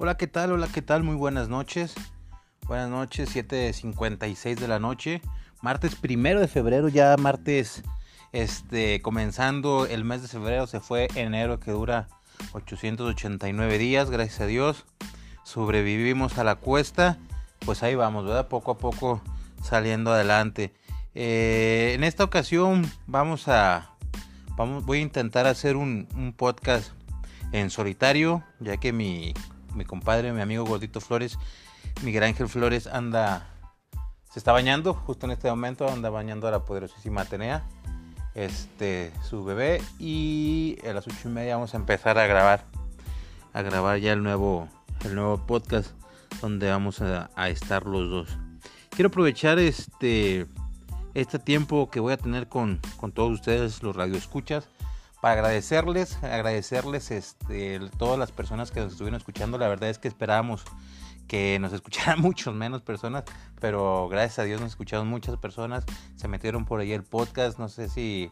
Hola, ¿qué tal? Hola, ¿qué tal? Muy buenas noches. Buenas noches, 7.56 de la noche. Martes primero de febrero, ya martes, este, comenzando el mes de febrero, se fue enero que dura 889 días, gracias a Dios. Sobrevivimos a la cuesta, pues ahí vamos, ¿verdad? Poco a poco saliendo adelante. Eh, en esta ocasión vamos a, vamos, voy a intentar hacer un, un podcast en solitario, ya que mi mi compadre, mi amigo Gordito Flores, Miguel Ángel Flores anda, se está bañando justo en este momento, anda bañando a la poderosísima Atenea, este, su bebé, y a las ocho y media vamos a empezar a grabar, a grabar ya el nuevo, el nuevo podcast donde vamos a, a estar los dos. Quiero aprovechar este, este tiempo que voy a tener con, con todos ustedes, los radioescuchas, para agradecerles, agradecerles este, todas las personas que nos estuvieron escuchando. La verdad es que esperábamos que nos escucharan muchos menos personas, pero gracias a Dios nos escucharon muchas personas. Se metieron por ahí el podcast, no sé si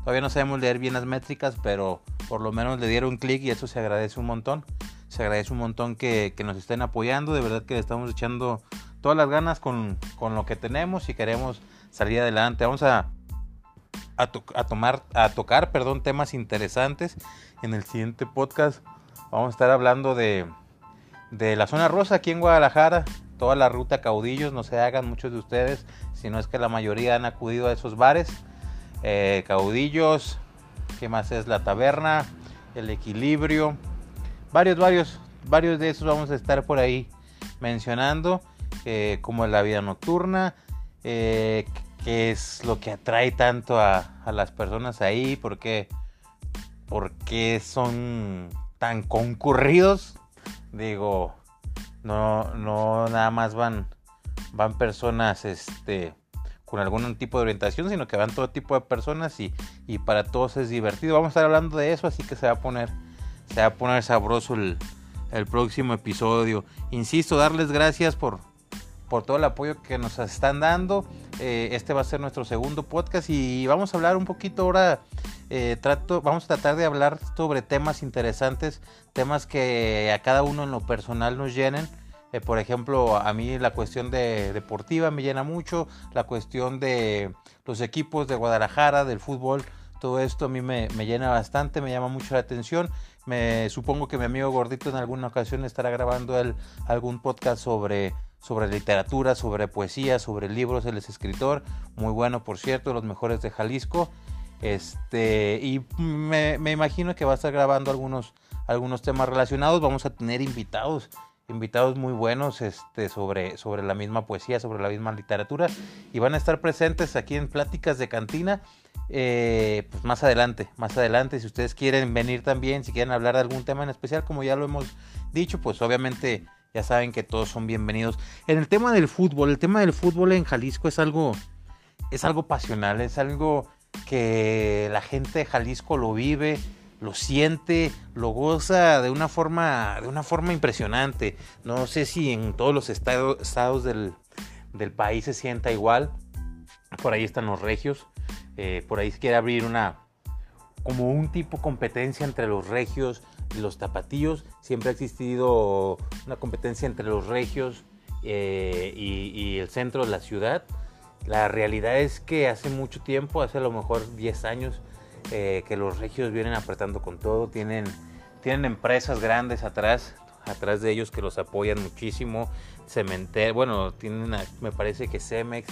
todavía no sabemos leer bien las métricas, pero por lo menos le dieron clic y eso se agradece un montón. Se agradece un montón que, que, nos estén apoyando, de verdad que le estamos echando todas las ganas con, con lo que tenemos y queremos salir adelante. Vamos a a, tomar, a tocar perdón, temas interesantes. En el siguiente podcast vamos a estar hablando de, de la zona rosa aquí en Guadalajara, toda la ruta caudillos, no se hagan muchos de ustedes, si no es que la mayoría han acudido a esos bares. Eh, caudillos, ¿qué más es? La taberna, el equilibrio, varios, varios, varios de esos vamos a estar por ahí mencionando, eh, como la vida nocturna, eh, qué es lo que atrae tanto a, las personas ahí, por qué, son tan concurridos. Digo, no, no nada más van, van personas este, con algún tipo de orientación, sino que van todo tipo de personas y, y, para todos es divertido. Vamos a estar hablando de eso, así que se va a poner, se va a poner sabroso el, el próximo episodio. Insisto, darles gracias por, por todo el apoyo que nos están dando. Eh, este va a ser nuestro segundo podcast y vamos a hablar un poquito ahora. Eh, trato, vamos a tratar de hablar sobre temas interesantes, temas que a cada uno en lo personal nos llenen. Eh, por ejemplo, a mí la cuestión de deportiva me llena mucho, la cuestión de los equipos de Guadalajara, del fútbol, todo esto a mí me, me, llena bastante, me llama mucho la atención. Me supongo que mi amigo Gordito en alguna ocasión estará grabando el, algún podcast sobre sobre literatura, sobre poesía, sobre libros, él es escritor, muy bueno por cierto, los mejores de Jalisco. Este, y me, imagino que va a estar grabando algunos, algunos temas relacionados. Vamos a tener invitados, invitados muy buenos este, sobre, sobre la misma poesía, sobre la misma literatura. Y van a estar presentes aquí en Pláticas de Cantina. Eh, pues más adelante, más adelante, si ustedes quieren venir también, si quieren hablar de algún tema en especial, como ya lo hemos dicho, pues obviamente ya saben que todos son bienvenidos. En el tema del fútbol, el tema del fútbol en Jalisco es algo, es algo pasional, es algo que la gente de Jalisco lo vive, lo siente, lo goza de una forma, de una forma impresionante. No sé si en todos los estados, del, país se sienta igual. Por ahí están los regios. Eh, por ahí se quiere abrir una como un tipo competencia entre los regios, los tapatíos. Siempre ha existido una competencia entre los regios eh, y, el centro de la ciudad. La realidad es que hace mucho tiempo, hace a lo mejor 10 años, eh, que los regios vienen apretando con todo. Tienen, tienen empresas grandes atrás, atrás de ellos que los apoyan muchísimo. Cementer, bueno, tienen, me parece que Cemex,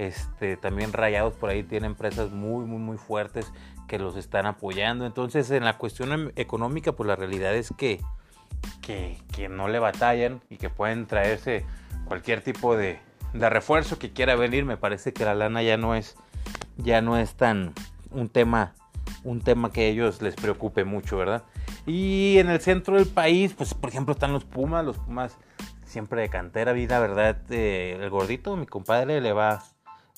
este, también Rayados por ahí tiene empresas muy, muy, muy fuertes que los están apoyando. Entonces, en la cuestión em, económica, pues la realidad es que, que, no le batallan y que pueden traerse cualquier tipo de, de, refuerzo que quiera venir. Me parece que la lana ya no es, ya no es tan un tema, un tema que a ellos les preocupe mucho, ¿verdad? Y en el centro del país, pues por ejemplo están los Pumas, los Pumas siempre de cantera, vida, ¿verdad? Eh, el gordito, mi compadre, le va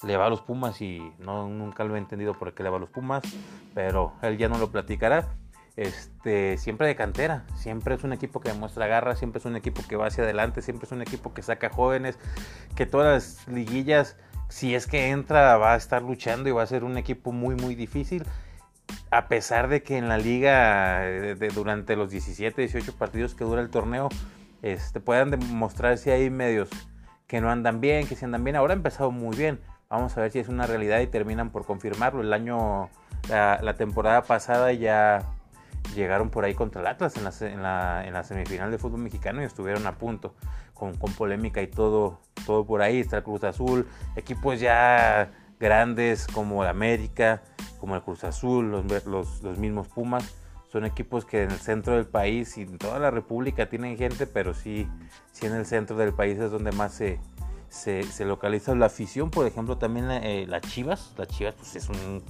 le va a los Pumas y no, nunca lo he entendido por qué le va a los Pumas, pero él ya no lo platicará. Este, siempre de cantera, siempre es un equipo que demuestra garra, siempre es un equipo que va hacia adelante, siempre es un equipo que saca jóvenes, que todas las liguillas, si es que entra, va a estar luchando y va a ser un equipo muy, muy difícil. A pesar de que en la liga, de, durante los 17, 18 partidos que dura el torneo, este, puedan demostrar si hay medios que no andan bien, que si andan bien. Ahora ha empezado muy bien. Vamos a ver si es una realidad y terminan por confirmarlo. El año, la, temporada pasada ya llegaron por ahí contra el Atlas en la, semifinal de fútbol mexicano y estuvieron a punto con, con, polémica y todo, todo por ahí. Está el Cruz Azul, equipos ya grandes como el América, como el Cruz Azul, los, los, los mismos Pumas son equipos que en el centro del país y en toda la república tienen gente, pero sí, sí en el centro del país es donde más se, se, localiza la afición. Por ejemplo, también eh, las Chivas. Las Chivas pues, es, un,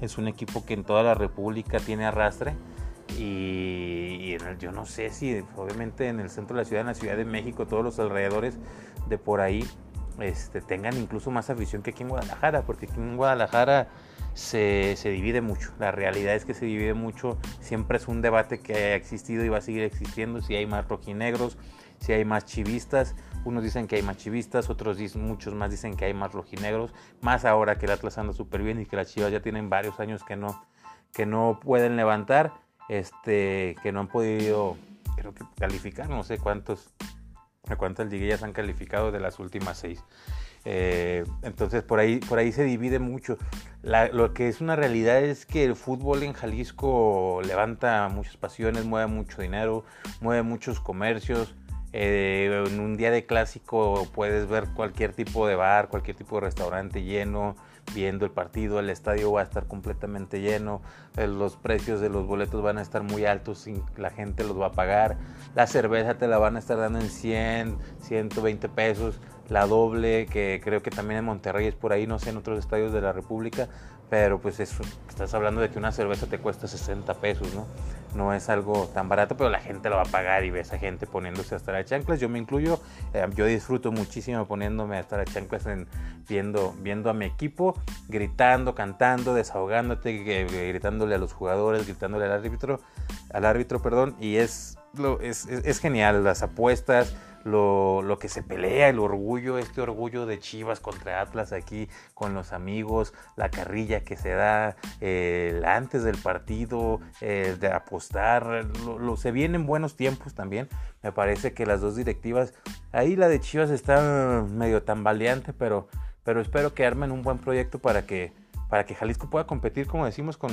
es un equipo que en toda la república tiene arrastre. Y, yo no sé si obviamente en el centro de la ciudad, en la Ciudad de México, todos los alrededores de por ahí, este, tengan incluso más afición que aquí en Guadalajara, porque aquí en Guadalajara se, divide mucho. La realidad es que se divide mucho. Siempre es un debate que ha existido y va a seguir existiendo. Si hay más rojinegros, si hay más chivistas. Unos dicen que hay más chivistas, otros dicen, muchos más dicen que hay más rojinegros. Más ahora que el Atlas anda súper bien y que las chivas ya tienen varios años que no, que no pueden levantar, este, que no han podido, creo que calificar, no sé cuántos, a cuántas liguillas han calificado de las últimas seis. Eh, entonces por ahí, por ahí se divide mucho. lo que es una realidad es que el fútbol en Jalisco levanta muchas pasiones, mueve mucho dinero, mueve muchos comercios. Eh, en un día de clásico puedes ver cualquier tipo de bar, cualquier tipo de restaurante lleno, viendo el partido, el estadio va a estar completamente lleno, eh, los precios de los boletos van a estar muy altos, la gente los va a pagar, la cerveza te la van a estar dando en 100, 120 pesos la doble, que creo que también en Monterrey es por ahí, no sé, en otros estadios de la República, pero pues estás hablando de que una cerveza te cuesta 60 pesos, ¿no? No es algo tan barato, pero la gente lo va a pagar y ves a gente poniéndose hasta las chanclas. Yo me incluyo, eh, yo disfruto muchísimo poniéndome hasta las chanclas en, viendo, viendo a mi equipo, gritando, cantando, desahogándote, gritándole a los jugadores, gritándole al árbitro, al árbitro, perdón, y es, lo, es, es genial, las apuestas, lo, que se pelea, el orgullo, este orgullo de Chivas contra Atlas aquí con los amigos, la carrilla que se da antes del partido, de apostar, lo, se vienen buenos tiempos también. Me parece que las dos directivas, ahí la de Chivas está medio tambaleante, pero, pero espero que armen un buen proyecto para que, para que Jalisco pueda competir, como decimos, con,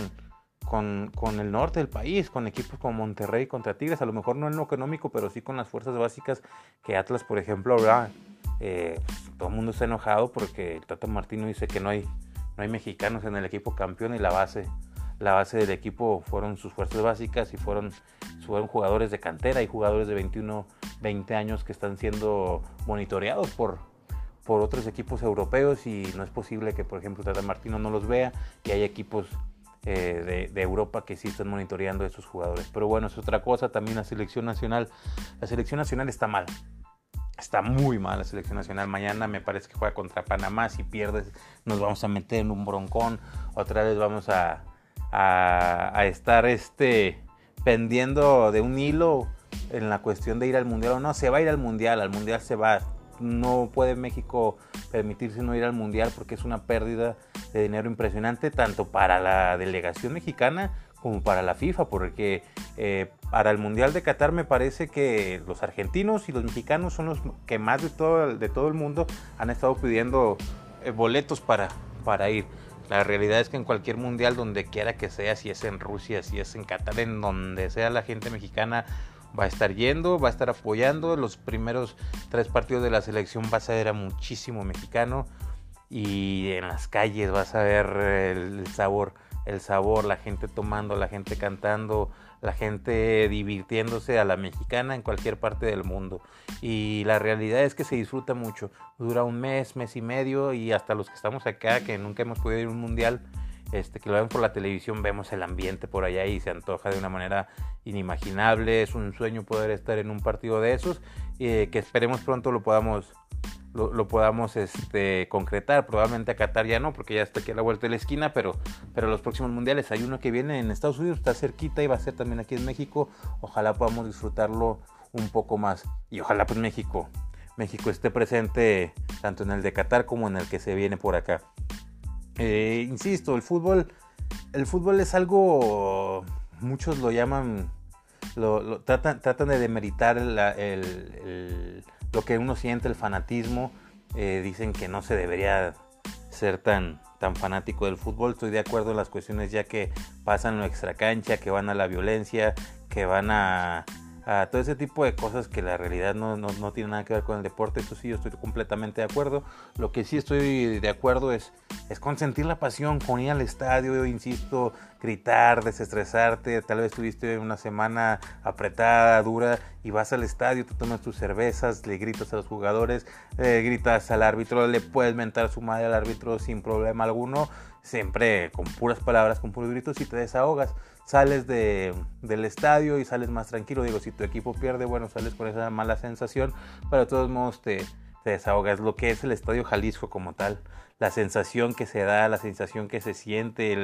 con, con, el norte del país, con equipos como Monterrey contra Tigres, a lo mejor no en lo económico, pero sí con las fuerzas básicas que Atlas, por ejemplo, ahora eh, todo el mundo está enojado porque el Tata Martino dice que no hay, no hay mexicanos en el equipo campeón y la base, la base del equipo fueron sus fuerzas básicas y fueron, fueron jugadores de cantera y jugadores de 21, 20 años que están siendo monitoreados por, por otros equipos europeos y no es posible que, por ejemplo, Tata Martino no los vea y hay equipos eh, de, Europa que sí están monitoreando a esos jugadores. Pero bueno, es otra cosa. También la selección nacional. La selección nacional está mal. Está muy mal la selección nacional. Mañana me parece que juega contra Panamá. Si pierdes, nos vamos a meter en un broncón. Otra vez vamos a, a, estar este, pendiendo de un hilo en la cuestión de ir al mundial o no. Se va a ir al mundial. Al mundial se va. No puede México permitirse no ir al mundial porque es una pérdida de dinero impresionante tanto para la delegación mexicana como para la FIFA, porque eh, para el Mundial de Qatar me parece que los argentinos y los mexicanos son los que más de todo, de todo el mundo han estado pidiendo eh, boletos para, para ir. La realidad es que en cualquier mundial, donde quiera que sea, si es en Rusia, si es en Qatar, en donde sea la gente mexicana va a estar yendo, va a estar apoyando. Los primeros tres partidos de la selección va a ser a muchísimo mexicano y en las calles vas a ver el sabor, el sabor, la gente tomando, la gente cantando, la gente divirtiéndose a la mexicana en cualquier parte del mundo. Y la realidad es que se disfruta mucho. Dura un mes, mes y medio y hasta los que estamos acá, que nunca hemos podido ir a un mundial, este, que lo ven por la televisión, vemos el ambiente por allá y se antoja de una manera inimaginable. Es un sueño poder estar en un partido de esos y que esperemos pronto lo podamos lo, podamos este, concretar. Probablemente a Qatar ya no, porque ya está aquí a la vuelta de la esquina, pero, pero los próximos mundiales hay uno que viene en Estados Unidos, está cerquita y va a ser también aquí en México. Ojalá podamos disfrutarlo un poco más. Y ojalá pues México, México esté presente tanto en el de Qatar como en el que se viene por acá. Eh, insisto, el fútbol, el fútbol es algo, muchos lo llaman lo, tratan, tratan de demeritar lo que uno siente, el fanatismo. Eh, dicen que no se debería ser tan, tan fanático del fútbol. Estoy de acuerdo en las cuestiones ya que pasan lo extracancha, que van a la violencia, que van a, a todo ese tipo de cosas que la realidad no, no, no, tiene nada que ver con el deporte. Eso sí, yo estoy completamente de acuerdo. Lo que sí estoy de acuerdo es, es consentir la pasión, con ir al estadio, insisto, gritar, desestresarte. Tal vez tuviste una semana apretada, dura, y vas al estadio, te tomas tus cervezas, le gritas a los jugadores, eh, gritas al árbitro, le puedes mentar su madre al árbitro sin problema alguno, siempre con puras palabras, con puros gritos y te desahogas sales de, del estadio y sales más tranquilo. Digo, si tu equipo pierde, bueno, sales con esa mala sensación, pero de todos modos te, te desahogas. Lo que es el Estadio Jalisco como tal, la sensación que se da, la sensación que se siente,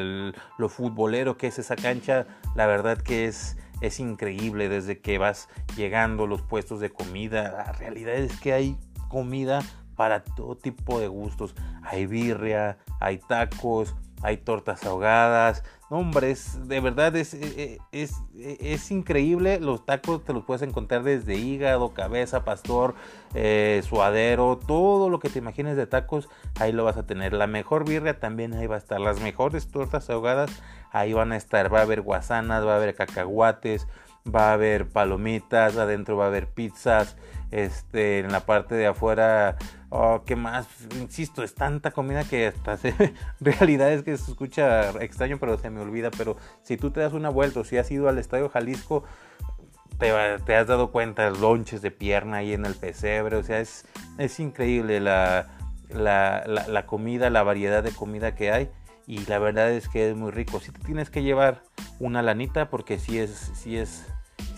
lo futbolero que es esa cancha, la verdad que es, es increíble desde que vas llegando los puestos de comida. La realidad es que hay comida para todo tipo de gustos. Hay birria, hay tacos, hay tortas ahogadas. Hombre, de verdad es, e, e, es, es, es, increíble. Los tacos te los puedes encontrar desde hígado, cabeza, pastor, eh, suadero, todo lo que te imagines de tacos, ahí lo vas a tener. La mejor birria también ahí va a estar. Las mejores tortas ahogadas, ahí van a estar. Va a haber guasanas, va a haber cacahuates, va a haber palomitas, adentro va a haber pizzas. Este, en la parte de afuera Oh, ¿qué más? Insisto, es tanta comida que hasta se... realidad es que se escucha extraño, pero se me olvida. Pero si tú te das una vuelta o si has ido al Estadio Jalisco, te, has dado cuenta, lonches de pierna ahí en el pesebre. O sea, es, es increíble la, la, la, comida, la variedad de comida que hay. Y la verdad es que es muy rico. Si te tienes que llevar una lanita, porque si es, si es,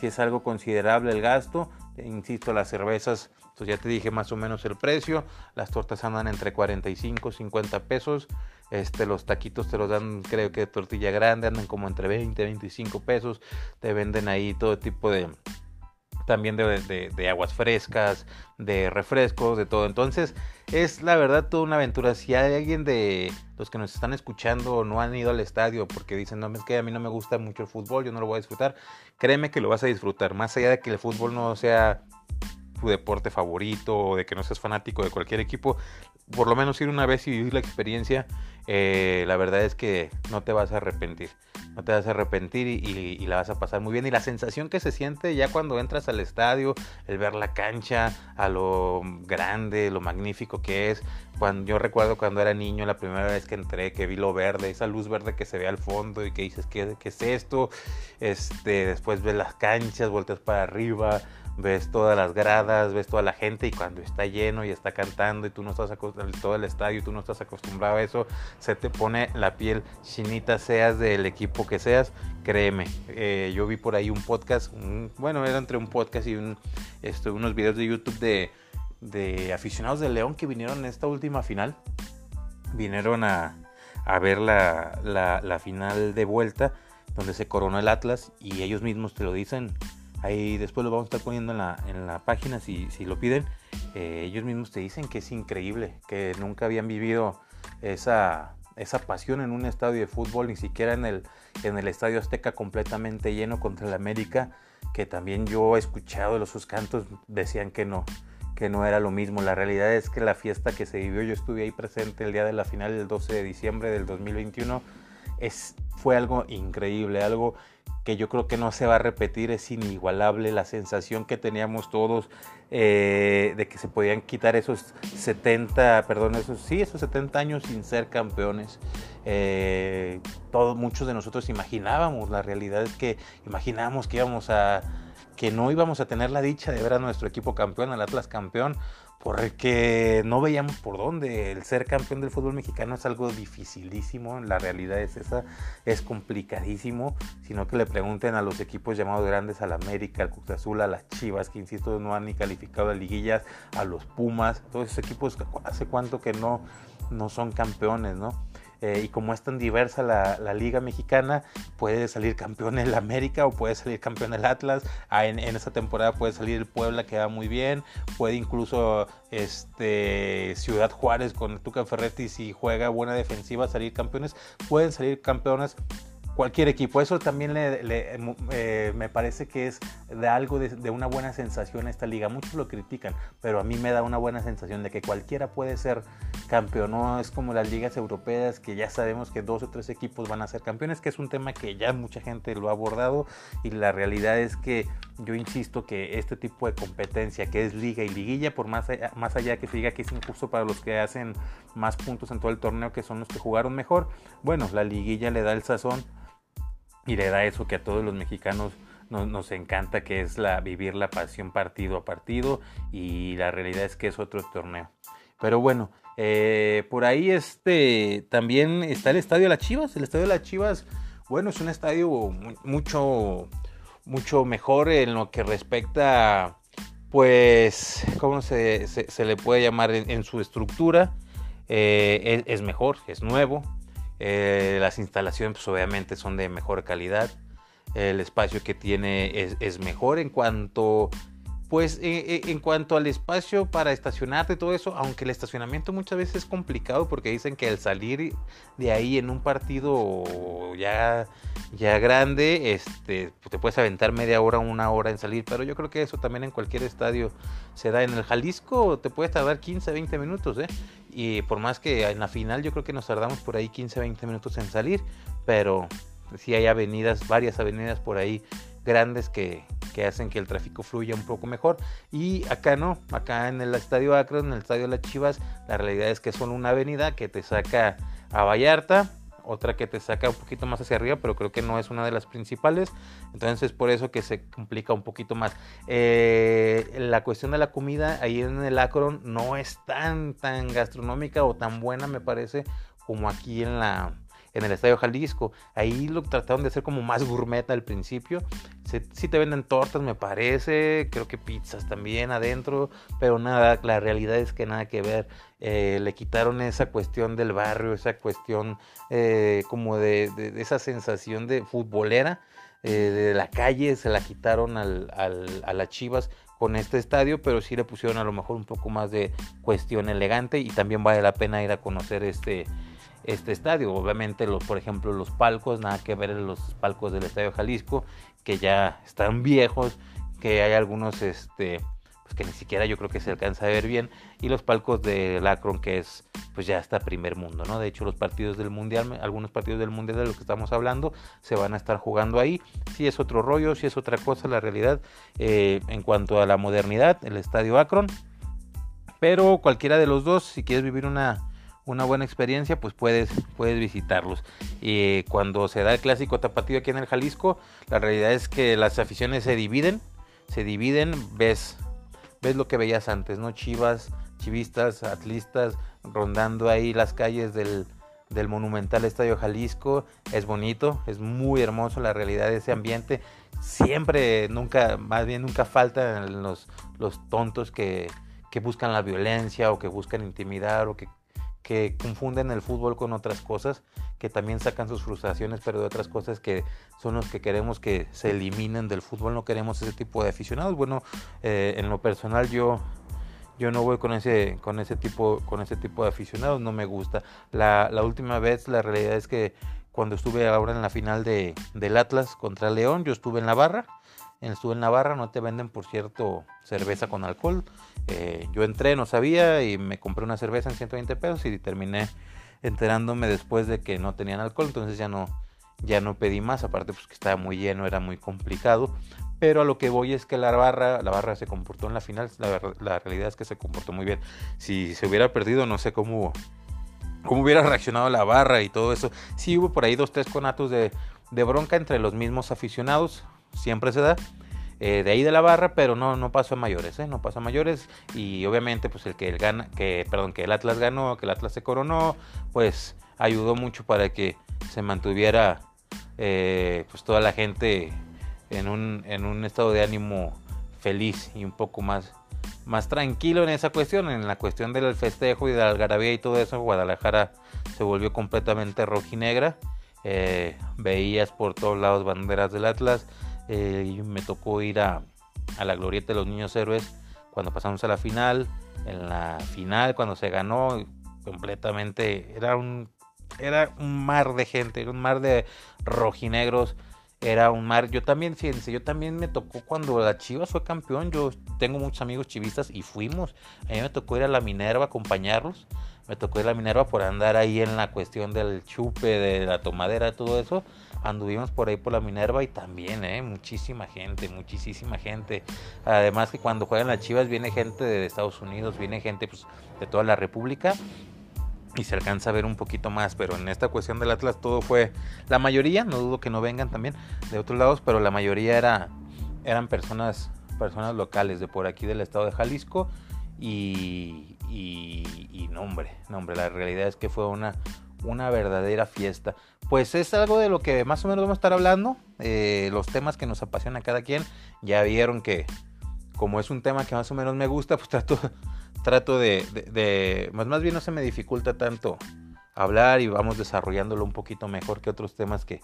es algo considerable el gasto. Insisto, las cervezas ya te dije más o menos el precio. Las tortas andan entre 45 50 pesos. Este, los taquitos te los dan, creo que de tortilla grande, andan como entre 20 25 pesos. Te venden ahí todo tipo de, también de, aguas frescas, de refrescos, de todo. Entonces, es la verdad toda una aventura. Si hay alguien de los que nos están escuchando no han ido al estadio porque dicen, no, es que a mí no me gusta mucho el fútbol, yo no lo voy a disfrutar, créeme que lo vas a disfrutar. Más allá de que el fútbol no sea tu deporte favorito o de que no seas fanático de cualquier equipo, por lo menos ir una vez y vivir la experiencia, eh, la verdad es que no te vas a arrepentir. No te vas a arrepentir y, la vas a pasar muy bien. Y la sensación que se siente ya cuando entras al estadio, el ver la cancha, a lo grande, lo magnífico que es. Cuando, yo recuerdo cuando era niño, la primera vez que entré, que vi lo verde, esa luz verde que se ve al fondo y que dices, ¿qué, es esto? Este, después ves las canchas, vueltas para arriba, ves todas las gradas, ves toda la gente y cuando está lleno y está cantando y tú no estás todo el estadio tú no estás acostumbrado a eso, se te pone la piel chinita, seas del equipo que seas, créeme. Eh, yo vi por ahí un podcast, bueno, era entre un podcast y un, esto, unos videos de YouTube de, aficionados de León que vinieron en esta última final, vinieron a, ver la final de vuelta donde se coronó el Atlas y ellos mismos te lo dicen Ahí después lo vamos a estar poniendo en la, en la página si, si lo piden. Eh, ellos mismos te dicen que es increíble, que nunca habían vivido esa, esa pasión en un estadio de fútbol, ni siquiera en el, en el Estadio Azteca completamente lleno contra el América, que también yo he escuchado los sus cantos, decían que no, que no era lo mismo. La realidad es que la fiesta que se vivió, yo estuve ahí presente el día de la final del 12 de diciembre del 2021, es, fue algo increíble, algo que yo creo que no se va a repetir, es inigualable la sensación que teníamos todos eh, de que se podían quitar esos 70, perdón, esos, sí, esos 70 años sin ser campeones. Eh, todos, muchos de nosotros imaginábamos, la realidad es que imaginábamos que íbamos a que no íbamos a tener la dicha de ver a nuestro equipo campeón, al Atlas campeón, porque no veíamos por dónde. El ser campeón del fútbol mexicano es algo dificilísimo, la realidad es esa, es complicadísimo, sino que le pregunten a los equipos llamados grandes, al América, al Cruz Azul, a las Chivas, que insisto no han ni calificado a liguillas, a los Pumas, todos esos equipos hace cuánto que no, no son campeones, ¿no? Eh, y como es tan diversa la, liga mexicana, puede salir campeón el América o puede salir campeón el Atlas. Ah, en, en, esta temporada puede salir el Puebla que va muy bien, puede incluso este, Ciudad Juárez con Tuca Ferretti si juega buena defensiva salir campeones, pueden salir campeones cualquier equipo. Eso también le, eh, me parece que es de algo de, una buena sensación a esta liga. Muchos lo critican, pero a mí me da una buena sensación de que cualquiera puede ser campeón. No es como las ligas europeas que ya sabemos que dos o tres equipos van a ser campeones, que es un tema que ya mucha gente lo ha abordado y la realidad es que yo insisto que este tipo de competencia que es liga y liguilla, por más allá, más allá que se diga que es injusto para los que hacen más puntos en todo el torneo, que son los que jugaron mejor, bueno, la liguilla le da el sazón y le da eso que a todos los mexicanos nos, encanta, que es la, vivir la pasión partido a partido y la realidad es que es otro torneo. Pero bueno, eh, por ahí este, también está el Estadio de las Chivas. El Estadio de las Chivas, bueno, es un estadio mucho, mucho mejor en lo que respecta, pues, ¿cómo se, le puede llamar en, su estructura? Eh, es, mejor, es nuevo, eh, las instalaciones pues, obviamente son de mejor calidad. El espacio que tiene es, mejor en cuanto pues eh, eh, en cuanto al espacio para estacionarte todo eso, aunque el estacionamiento muchas veces es complicado porque dicen que al salir de ahí en un partido ya, ya grande, este, pues, te puedes aventar media hora, una hora en salir, pero yo creo que eso también en cualquier estadio se da. En el Jalisco te puedes tardar 15, 20 minutos, ¿eh? Y por más que en la final yo creo que nos tardamos por ahí 15, 20 minutos en salir, pero sí hay avenidas, varias avenidas por ahí grandes que, que hacen que el tráfico fluya un poco mejor. Y acá no, acá en el estadio Akron, en el estadio de las Chivas, la realidad es que son una avenida que te saca a Vallarta, otra que te saca un poquito más hacia arriba, pero creo que no es una de las principales. Entonces es por eso que se complica un poquito más. Eh, la cuestión de la comida ahí en el Akron no es tan, tan gastronómica o tan buena, me parece, como aquí en la, en el Estadio Jalisco. Ahí lo trataron de hacer como más gourmet al principio. Sí, te venden tortas, me parece. Creo que pizzas también adentro. Pero nada, la realidad es que nada que ver. Eh, le quitaron esa cuestión del barrio, esa cuestión eh, como de, esa sensación de futbolera. Eh, de la calle se la quitaron al, a las chivas con este estadio, pero sí le pusieron a lo mejor un poco más de cuestión elegante y también vale la pena ir a conocer este, este estadio. Obviamente, los, por ejemplo, los palcos, nada que ver en los palcos del Estadio Jalisco, que ya están viejos, que hay algunos este, pues que ni siquiera yo creo que se alcanza a ver bien, y los palcos del Akron, que es pues ya está primer mundo, ¿no? De hecho, los partidos del Mundial, algunos partidos del Mundial de los que estamos hablando, se van a estar jugando ahí. Si es otro rollo, si es otra cosa, la realidad, eh, en cuanto a la modernidad, el Estadio Akron. Pero cualquiera de los dos, si quieres vivir una una buena experiencia, pues puedes, puedes visitarlos. Y cuando se da el clásico tapatío aquí en el Jalisco, la realidad es que las aficiones se dividen, se dividen, ves, ves lo que veías antes, ¿no? Chivas, chivistas, atlistas, rondando ahí las calles del, del monumental Estadio Jalisco. Es bonito, es muy hermoso la realidad de ese ambiente. Siempre, nunca, más bien nunca faltan los, los tontos que, que buscan la violencia o que buscan intimidar o que que confunden el fútbol con otras cosas, que también sacan sus frustraciones, pero de otras cosas que son los que queremos que se eliminen del fútbol, no queremos ese tipo de aficionados. Bueno, eh, en lo personal yo yo no voy con ese con ese tipo con ese tipo de aficionados, no me gusta. La, la última vez la realidad es que cuando estuve ahora en la final de, del Atlas contra León, yo estuve en la barra en Navarra, no te venden, por cierto, cerveza con alcohol. Eh, yo entré, no sabía y me compré una cerveza en 120 pesos y terminé enterándome después de que no tenían alcohol, entonces ya no, ya no pedí más, aparte pues que estaba muy lleno, era muy complicado. Pero a lo que voy es que la barra, la barra se comportó en la final, la, realidad es que se comportó muy bien. Si se hubiera perdido, no sé cómo, cómo hubiera reaccionado la barra y todo eso. Sí hubo por ahí dos, tres conatos de, de bronca entre los mismos aficionados, siempre se da. Eh, de ahí de la barra, pero no, no pasó a mayores, ¿eh? no pasó a mayores y obviamente pues el que el gana, que perdón, que el Atlas ganó, que el Atlas se coronó, pues ayudó mucho para que se mantuviera eh, pues toda la gente en un, en un estado de ánimo feliz y un poco más, más tranquilo en esa cuestión, en la cuestión del festejo y de la algarabía y todo eso, Guadalajara se volvió completamente rojinegra, eh, veías por todos lados banderas del Atlas, eh, me tocó ir a, la glorieta de los niños héroes cuando pasamos a la final. En la final, cuando se ganó, completamente, era un era un mar de gente, era un mar de rojinegros, era un mar. Yo también, fíjense, yo también me tocó cuando la Chivas fue campeón. Yo tengo muchos amigos chivistas y fuimos. A mí me tocó ir a la Minerva a acompañarlos. Me tocó ir a la Minerva por andar ahí en la cuestión del chupe, de la tomadera, todo eso. Anduvimos por ahí por la Minerva y también, ¿eh? Muchísima gente, muchísima gente. Además que cuando juegan las Chivas viene gente de Estados Unidos, viene gente pues, de toda la República y se alcanza a ver un poquito más, pero en esta cuestión del Atlas todo fue, la mayoría, no dudo que no vengan también de otros lados, pero la mayoría era, eran personas, personas locales de por aquí del estado de Jalisco y, y, y no, hombre, la realidad es que fue una, una verdadera fiesta. Pues es algo de lo que más o menos vamos a estar hablando, eh, los temas que nos apasiona a cada quien, ya vieron que como es un tema que más o menos me gusta, pues trato trato de, más, más bien no se me dificulta tanto hablar y vamos desarrollándolo un poquito mejor que otros temas que,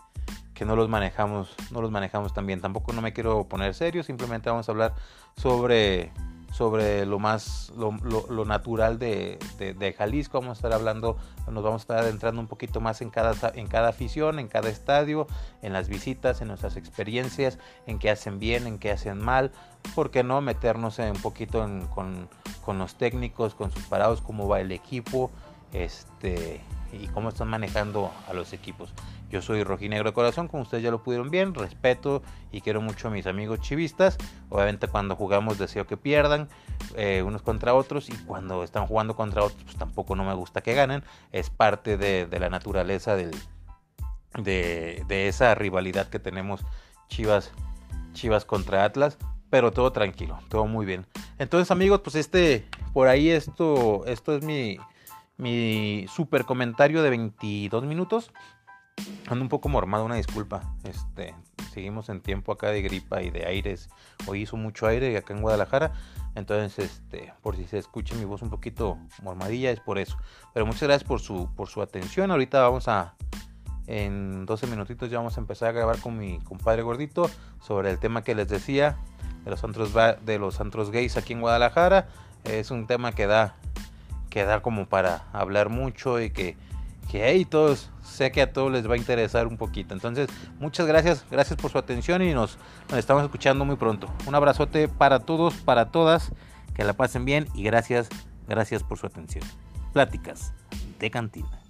que no los manejamos, no los manejamos tan bien. Tampoco no me quiero poner serio, simplemente vamos a hablar sobre sobre lo más lo, natural de, Jalisco. Vamos a estar hablando, nos vamos a estar adentrando un poquito más en cada, en cada afición, en cada estadio, en las visitas, en nuestras experiencias, en qué hacen bien, en qué hacen mal. ¿Por qué no meternos un poquito con, con, los técnicos, con sus parados, cómo va el equipo? Este, y cómo están manejando a los equipos. Yo soy rojinegro de corazón, como ustedes ya lo pudieron bien, respeto y quiero mucho a mis amigos chivistas. Obviamente cuando jugamos deseo que pierdan eh, unos contra otros y cuando están jugando contra otros pues tampoco no me gusta que ganen. Es parte de, la naturaleza del, de, de, esa rivalidad que tenemos Chivas, Chivas contra Atlas. Pero todo tranquilo, todo muy bien. Entonces amigos, pues este, por ahí esto, esto es mi, mi super comentario de 22 minutos. Ando un poco mormado, una disculpa. Este, seguimos en tiempo acá de gripa y de aires. Hoy hizo mucho aire acá en Guadalajara. Entonces, este, por si se escucha mi voz un poquito mormadilla, es por eso. Pero muchas gracias por su, por su atención. Ahorita vamos a, en 12 minutitos ya vamos a empezar a grabar con mi compadre gordito sobre el tema que les decía de los antros, de los antros gays aquí en Guadalajara. Es un tema que da quedar como para hablar mucho y que, que hey, todos, sé que a todos les va a interesar un poquito. Entonces, muchas gracias, gracias por su atención y nos estamos escuchando muy pronto. Un abrazote para todos, para todas, que la pasen bien y gracias, gracias por su atención. Pláticas de cantina.